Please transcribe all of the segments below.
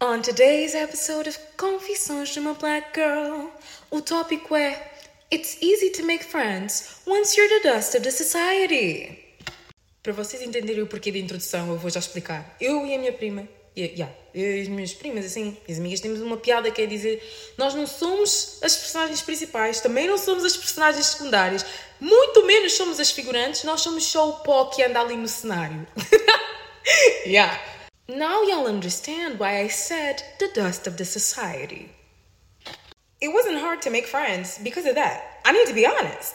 On today's episode of Confissões de uma Black Girl, o tópico é It's easy to make friends once you're the dust of the society. Para vocês entenderem o porquê da introdução, eu vou já explicar. Eu e a minha prima, e, yeah, eu e as minhas primas, assim, as amigas, temos uma piada que é dizer: nós não somos as personagens principais, também não somos as personagens secundárias, muito menos somos as figurantes, nós somos só o pó que anda ali no cenário. yeah. Now you'll understand why I said the dust of the society. It wasn't hard to make friends because of that. I need to be honest.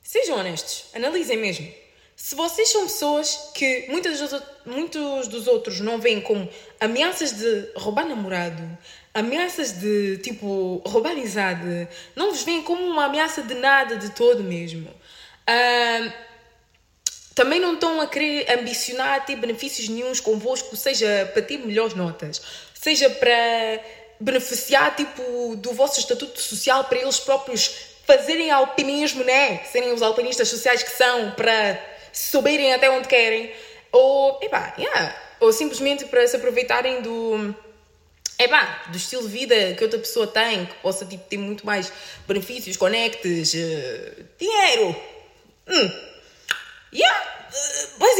Sejam honestos, analisem mesmo. Se vocês são pessoas que muitos dos, muitos dos outros não veem como ameaças de roubar namorado, ameaças de tipo roubar amizade, não vos veem como uma ameaça de nada de todo mesmo. Uh, também não estão a querer ambicionar ter benefícios nenhums convosco, seja para ter melhores notas, seja para beneficiar tipo do vosso estatuto social para eles próprios fazerem alpinismo, né? Serem os alpinistas sociais que são para subirem até onde querem, ou, epá, yeah, ou simplesmente para se aproveitarem do, epá, do estilo de vida que outra pessoa tem, que possa tipo, ter muito mais benefícios, conectes, uh, dinheiro. Hum.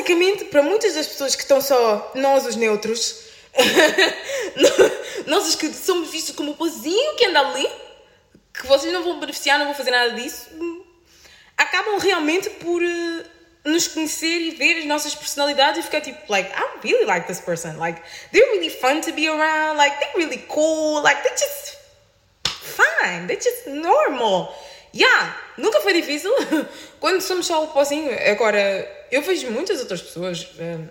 Basicamente, para muitas das pessoas que estão só nós, os neutros, nós os que somos vistos como o pozinho que anda ali, que vocês não vão beneficiar, não vão fazer nada disso, acabam realmente por. Uh, nos conhecer e ver as nossas personalidades e ficar tipo, like, I really like this person. Like, they're really fun to be around. Like, they're really cool. Like, they're just fine. They're just normal. Yeah, nunca foi difícil. Quando somos só o pozinho. Agora, eu vejo muitas outras pessoas um,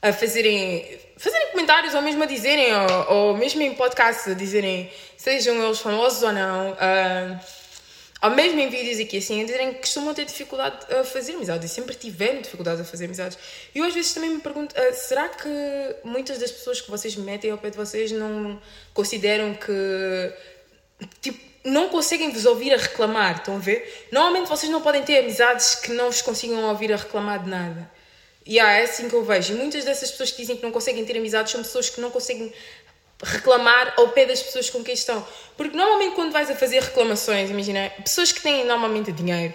a fazerem, fazerem comentários ou mesmo a dizerem, ou, ou mesmo em podcast, a dizerem, sejam eles famosos ou não. Uh, ao mesmo em vídeos aqui assim, a dizerem que costumam ter dificuldade a fazer amizades e sempre tiveram dificuldade a fazer amizades. E eu às vezes também me pergunto: uh, será que muitas das pessoas que vocês metem ao pé de vocês não consideram que. Tipo, não conseguem vos ouvir a reclamar, estão a ver? Normalmente vocês não podem ter amizades que não vos consigam ouvir a reclamar de nada. E yeah, é assim que eu vejo. E muitas dessas pessoas que dizem que não conseguem ter amizades são pessoas que não conseguem reclamar ao pé das pessoas com quem estão. Porque normalmente quando vais a fazer reclamações, imagina, pessoas que têm normalmente dinheiro,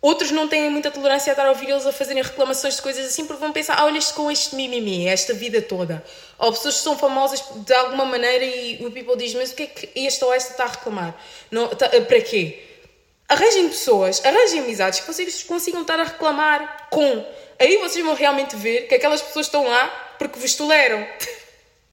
outros não têm muita tolerância a estar a ouvir eles a fazerem reclamações de coisas assim, porque vão pensar, ah, olha com este mimimi, esta vida toda. Ou pessoas que são famosas de alguma maneira e o people diz, mas o que é que este ou esta está a reclamar? Não, tá, para quê? Arranjem pessoas, arranjem amizades que vocês consigam estar a reclamar com. Aí vocês vão realmente ver que aquelas pessoas estão lá porque vos toleram.